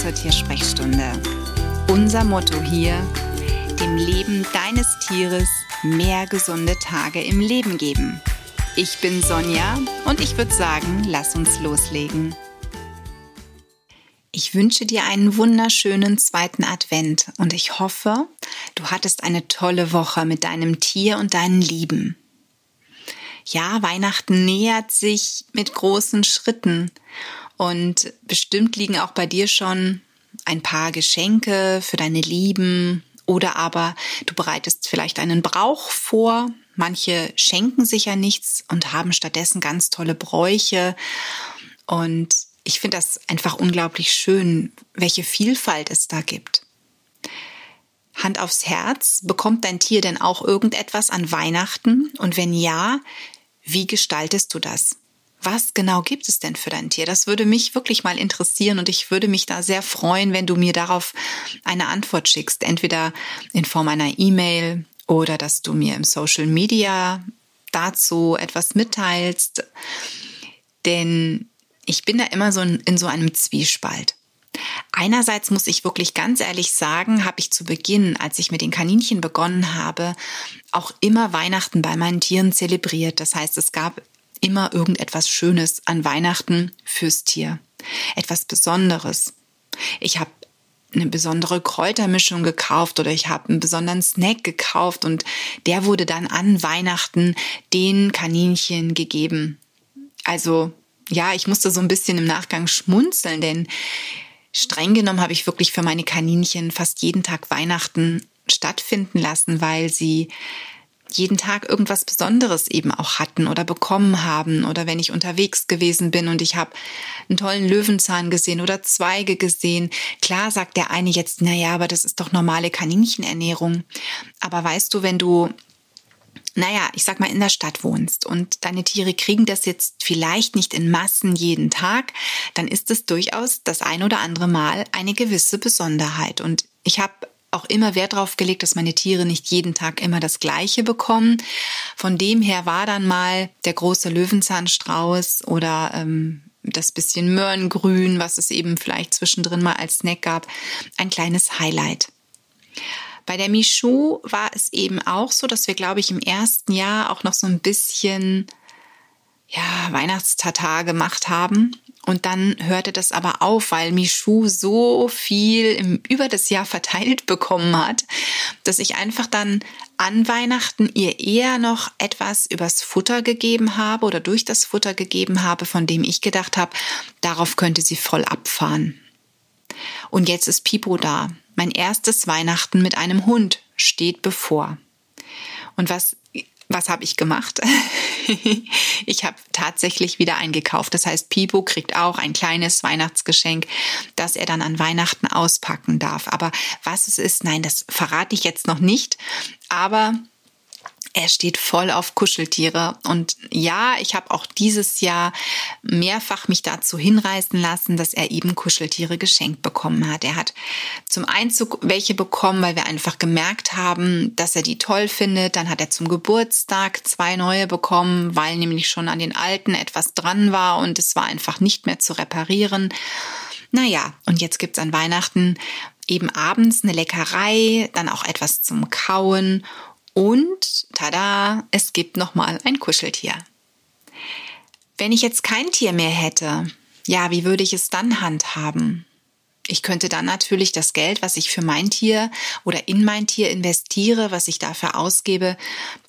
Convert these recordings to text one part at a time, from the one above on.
zur Tiersprechstunde. Unser Motto hier, dem Leben deines Tieres mehr gesunde Tage im Leben geben. Ich bin Sonja und ich würde sagen, lass uns loslegen. Ich wünsche dir einen wunderschönen zweiten Advent und ich hoffe, du hattest eine tolle Woche mit deinem Tier und deinen Lieben. Ja, Weihnachten nähert sich mit großen Schritten und bestimmt liegen auch bei dir schon ein paar Geschenke für deine Lieben oder aber du bereitest vielleicht einen Brauch vor. Manche schenken sich ja nichts und haben stattdessen ganz tolle Bräuche. Und ich finde das einfach unglaublich schön, welche Vielfalt es da gibt. Hand aufs Herz, bekommt dein Tier denn auch irgendetwas an Weihnachten? Und wenn ja, wie gestaltest du das? Was genau gibt es denn für dein Tier? Das würde mich wirklich mal interessieren und ich würde mich da sehr freuen, wenn du mir darauf eine Antwort schickst, entweder in Form einer E-Mail oder dass du mir im Social Media dazu etwas mitteilst. Denn ich bin da immer so in, so einem Zwiespalt. Einerseits muss ich wirklich ganz ehrlich sagen, habe ich zu Beginn, als ich mit den Kaninchen begonnen habe, auch immer Weihnachten bei meinen Tieren zelebriert. Das heißt, es gab immer irgendetwas Schönes an Weihnachten fürs Tier. Etwas Besonderes. Ich habe eine besondere Kräutermischung gekauft oder ich habe einen besonderen Snack gekauft und der wurde dann an Weihnachten den Kaninchen gegeben. Also ja, ich musste so ein bisschen im Nachgang schmunzeln, denn streng genommen habe ich wirklich für meine Kaninchen fast jeden Tag Weihnachten stattfinden lassen, weil sie jeden Tag irgendwas Besonderes eben auch hatten oder bekommen haben oder wenn ich unterwegs gewesen bin und ich habe einen tollen Löwenzahn gesehen oder Zweige gesehen. Klar sagt der eine jetzt, na ja, aber das ist doch normale Kaninchenernährung. Aber weißt du, wenn du naja, ich sag mal, in der Stadt wohnst und deine Tiere kriegen das jetzt vielleicht nicht in Massen jeden Tag, dann ist es durchaus das ein oder andere Mal eine gewisse Besonderheit. Und ich habe auch immer Wert darauf gelegt, dass meine Tiere nicht jeden Tag immer das Gleiche bekommen. Von dem her war dann mal der große Löwenzahnstrauß oder ähm, das bisschen Möhrengrün, was es eben vielleicht zwischendrin mal als Snack gab, ein kleines Highlight. Bei der Michou war es eben auch so, dass wir, glaube ich, im ersten Jahr auch noch so ein bisschen ja, Weihnachtstata gemacht haben. Und dann hörte das aber auf, weil Michou so viel im, über das Jahr verteilt bekommen hat, dass ich einfach dann an Weihnachten ihr eher noch etwas übers Futter gegeben habe oder durch das Futter gegeben habe, von dem ich gedacht habe, darauf könnte sie voll abfahren. Und jetzt ist Pipo da. Mein erstes Weihnachten mit einem Hund steht bevor. Und was was habe ich gemacht? ich habe tatsächlich wieder eingekauft. Das heißt, Pipo kriegt auch ein kleines Weihnachtsgeschenk, das er dann an Weihnachten auspacken darf. Aber was es ist, nein, das verrate ich jetzt noch nicht. Aber er steht voll auf Kuscheltiere. Und ja, ich habe auch dieses Jahr mehrfach mich dazu hinreißen lassen, dass er eben Kuscheltiere geschenkt bekommen hat. Er hat zum Einzug welche bekommen, weil wir einfach gemerkt haben, dass er die toll findet. Dann hat er zum Geburtstag zwei neue bekommen, weil nämlich schon an den alten etwas dran war und es war einfach nicht mehr zu reparieren. Naja, und jetzt gibt's an Weihnachten eben abends eine Leckerei, dann auch etwas zum Kauen und tada, es gibt nochmal ein Kuscheltier. Wenn ich jetzt kein Tier mehr hätte, ja, wie würde ich es dann handhaben? Ich könnte dann natürlich das Geld, was ich für mein Tier oder in mein Tier investiere, was ich dafür ausgebe,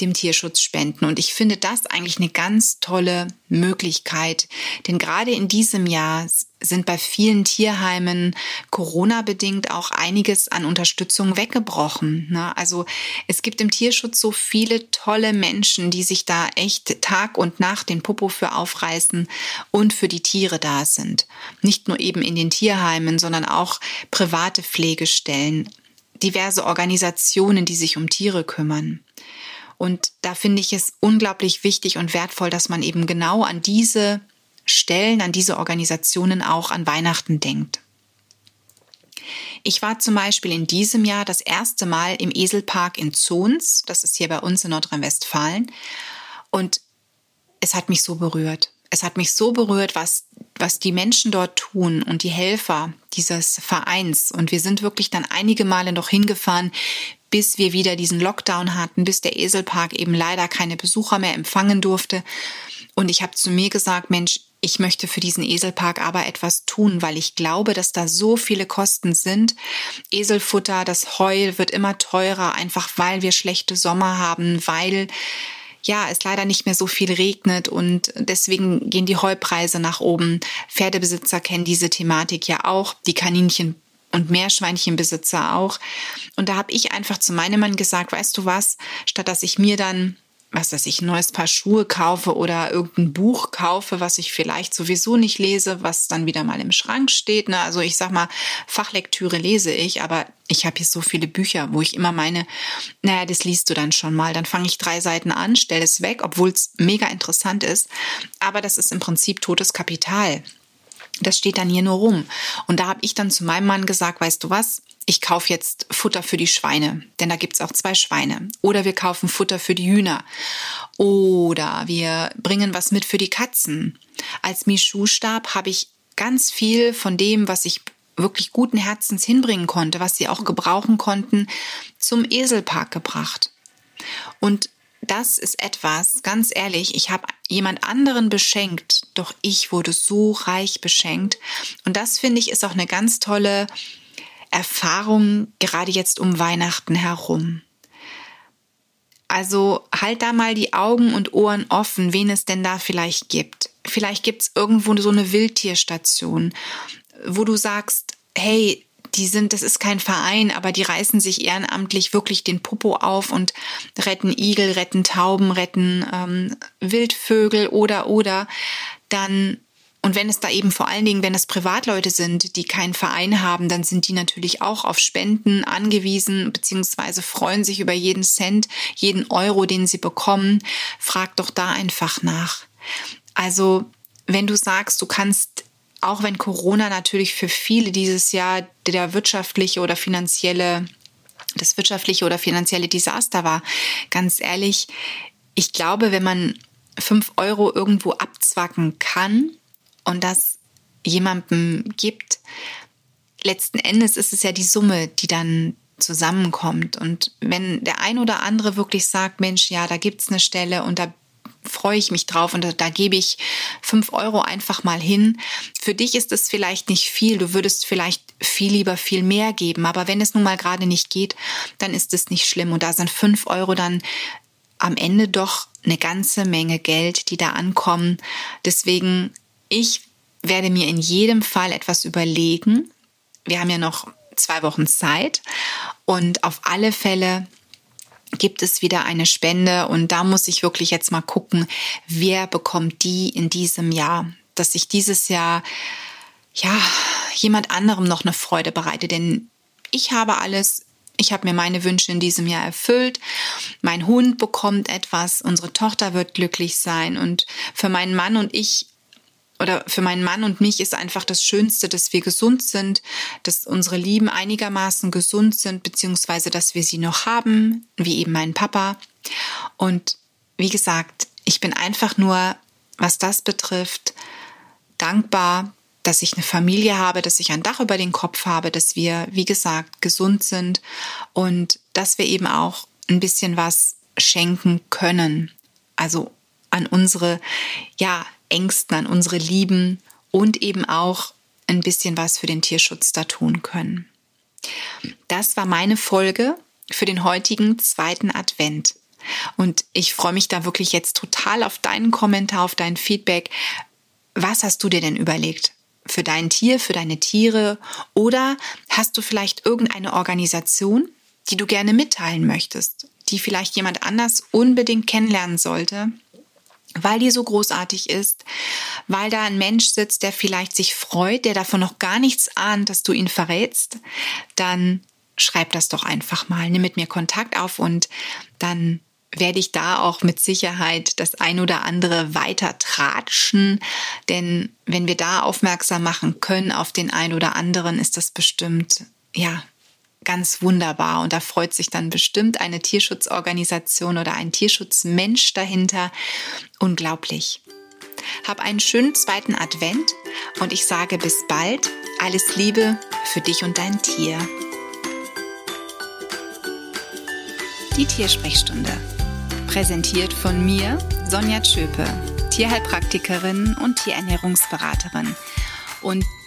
dem Tierschutz spenden. Und ich finde das eigentlich eine ganz tolle Möglichkeit. Denn gerade in diesem Jahr sind bei vielen Tierheimen Corona-bedingt auch einiges an Unterstützung weggebrochen. Ne? Also es gibt im Tierschutz so viele tolle Menschen, die sich da echt Tag und Nacht den Popo für aufreißen und für die Tiere da sind. Nicht nur eben in den Tierheimen, sondern auch private Pflegestellen, diverse Organisationen, die sich um Tiere kümmern. Und da finde ich es unglaublich wichtig und wertvoll, dass man eben genau an diese Stellen, an diese Organisationen auch an Weihnachten denkt. Ich war zum Beispiel in diesem Jahr das erste Mal im Eselpark in Zons, das ist hier bei uns in Nordrhein-Westfalen, und es hat mich so berührt. es hat mich so berührt, was, was die Menschen dort tun und die Helfer dieses Vereins. Und wir sind wirklich dann einige Male noch hingefahren, bis wir wieder diesen Lockdown hatten, bis der Eselpark eben leider keine Besucher mehr empfangen durfte. Und ich habe zu mir gesagt, Mensch, ich möchte für diesen Eselpark aber etwas tun, weil ich glaube, dass da so viele Kosten sind. Eselfutter, das Heu wird immer teurer, einfach weil wir schlechte Sommer haben, weil ja, es leider nicht mehr so viel regnet und deswegen gehen die Heupreise nach oben. Pferdebesitzer kennen diese Thematik ja auch, die Kaninchen und Meerschweinchenbesitzer auch. Und da habe ich einfach zu meinem Mann gesagt, weißt du was, statt dass ich mir dann was dass ich, ein neues Paar Schuhe kaufe oder irgendein Buch kaufe, was ich vielleicht sowieso nicht lese, was dann wieder mal im Schrank steht. Ne? Also ich sag mal, Fachlektüre lese ich, aber ich habe hier so viele Bücher, wo ich immer meine, naja, das liest du dann schon mal. Dann fange ich drei Seiten an, stelle es weg, obwohl es mega interessant ist. Aber das ist im Prinzip totes Kapital. Das steht dann hier nur rum. Und da habe ich dann zu meinem Mann gesagt, weißt du was, ich kaufe jetzt Futter für die Schweine, denn da gibt's auch zwei Schweine. Oder wir kaufen Futter für die Hühner. Oder wir bringen was mit für die Katzen. Als Michu-Stab habe ich ganz viel von dem, was ich wirklich guten Herzens hinbringen konnte, was sie auch gebrauchen konnten, zum Eselpark gebracht. Und das ist etwas, ganz ehrlich, ich habe jemand anderen beschenkt, doch ich wurde so reich beschenkt. Und das finde ich ist auch eine ganz tolle Erfahrung, gerade jetzt um Weihnachten herum. Also halt da mal die Augen und Ohren offen, wen es denn da vielleicht gibt. Vielleicht gibt es irgendwo so eine Wildtierstation, wo du sagst, hey, die sind, das ist kein Verein, aber die reißen sich ehrenamtlich wirklich den Popo auf und retten Igel, retten Tauben, retten ähm, Wildvögel oder oder dann und wenn es da eben vor allen Dingen, wenn es Privatleute sind, die keinen Verein haben, dann sind die natürlich auch auf Spenden angewiesen, beziehungsweise freuen sich über jeden Cent, jeden Euro, den sie bekommen. Frag doch da einfach nach. Also, wenn du sagst, du kannst auch wenn Corona natürlich für viele dieses Jahr der wirtschaftliche oder finanzielle, das wirtschaftliche oder finanzielle Desaster war, ganz ehrlich, ich glaube, wenn man fünf Euro irgendwo abzwacken kann, und das jemandem gibt, letzten Endes ist es ja die Summe, die dann zusammenkommt. Und wenn der ein oder andere wirklich sagt, Mensch, ja, da gibt's eine Stelle und da freue ich mich drauf und da, da, gebe ich fünf Euro einfach mal hin. Für dich ist es vielleicht nicht viel, du würdest vielleicht viel lieber viel mehr geben, aber wenn es nun mal gerade nicht geht, dann ist es nicht schlimm und da sind fünf Euro dann am Ende doch eine ganze Menge Geld, die da ankommen. Deswegen ich werde mir in jedem Fall etwas überlegen. Wir haben ja noch zwei Wochen Zeit. Und auf alle Fälle gibt es wieder eine Spende. Und da muss ich wirklich jetzt mal gucken, wer bekommt die in diesem Jahr, dass ich dieses Jahr ja jemand anderem noch eine Freude bereite, denn ich habe alles. Ich habe mir meine Wünsche in diesem Jahr erfüllt. Mein Hund bekommt etwas, unsere Tochter wird glücklich sein. Und für meinen Mann und ich oder für meinen Mann und mich ist einfach das Schönste, dass wir gesund sind, dass unsere Lieben einigermaßen gesund sind, beziehungsweise dass wir sie noch haben, wie eben mein Papa. Und wie gesagt, ich bin einfach nur, was das betrifft, dankbar, dass ich eine Familie habe, dass ich ein Dach über den Kopf habe, dass wir, wie gesagt, gesund sind und dass wir eben auch ein bisschen was schenken können. Also an unsere, ja, Ängsten, an unsere Lieben und eben auch ein bisschen was für den Tierschutz da tun können. Das war meine Folge für den heutigen zweiten Advent. Und ich freue mich da wirklich jetzt total auf deinen Kommentar, auf dein Feedback. Was hast du dir denn überlegt? Für dein Tier, für deine Tiere? Oder hast du vielleicht irgendeine Organisation, die du gerne mitteilen möchtest, die vielleicht jemand anders unbedingt kennenlernen sollte? Weil die so großartig ist, weil da ein Mensch sitzt, der vielleicht sich freut, der davon noch gar nichts ahnt, dass du ihn verrätst, dann schreib das doch einfach mal. Nimm mit mir Kontakt auf und dann werde ich da auch mit Sicherheit das ein oder andere weiter tratschen. Denn wenn wir da aufmerksam machen können auf den ein oder anderen, ist das bestimmt, ja, ganz wunderbar und da freut sich dann bestimmt eine Tierschutzorganisation oder ein Tierschutzmensch dahinter. Unglaublich. Hab einen schönen zweiten Advent und ich sage bis bald. Alles Liebe für dich und dein Tier. Die Tiersprechstunde. Präsentiert von mir, Sonja Tschöpe, Tierheilpraktikerin und Tierernährungsberaterin. Und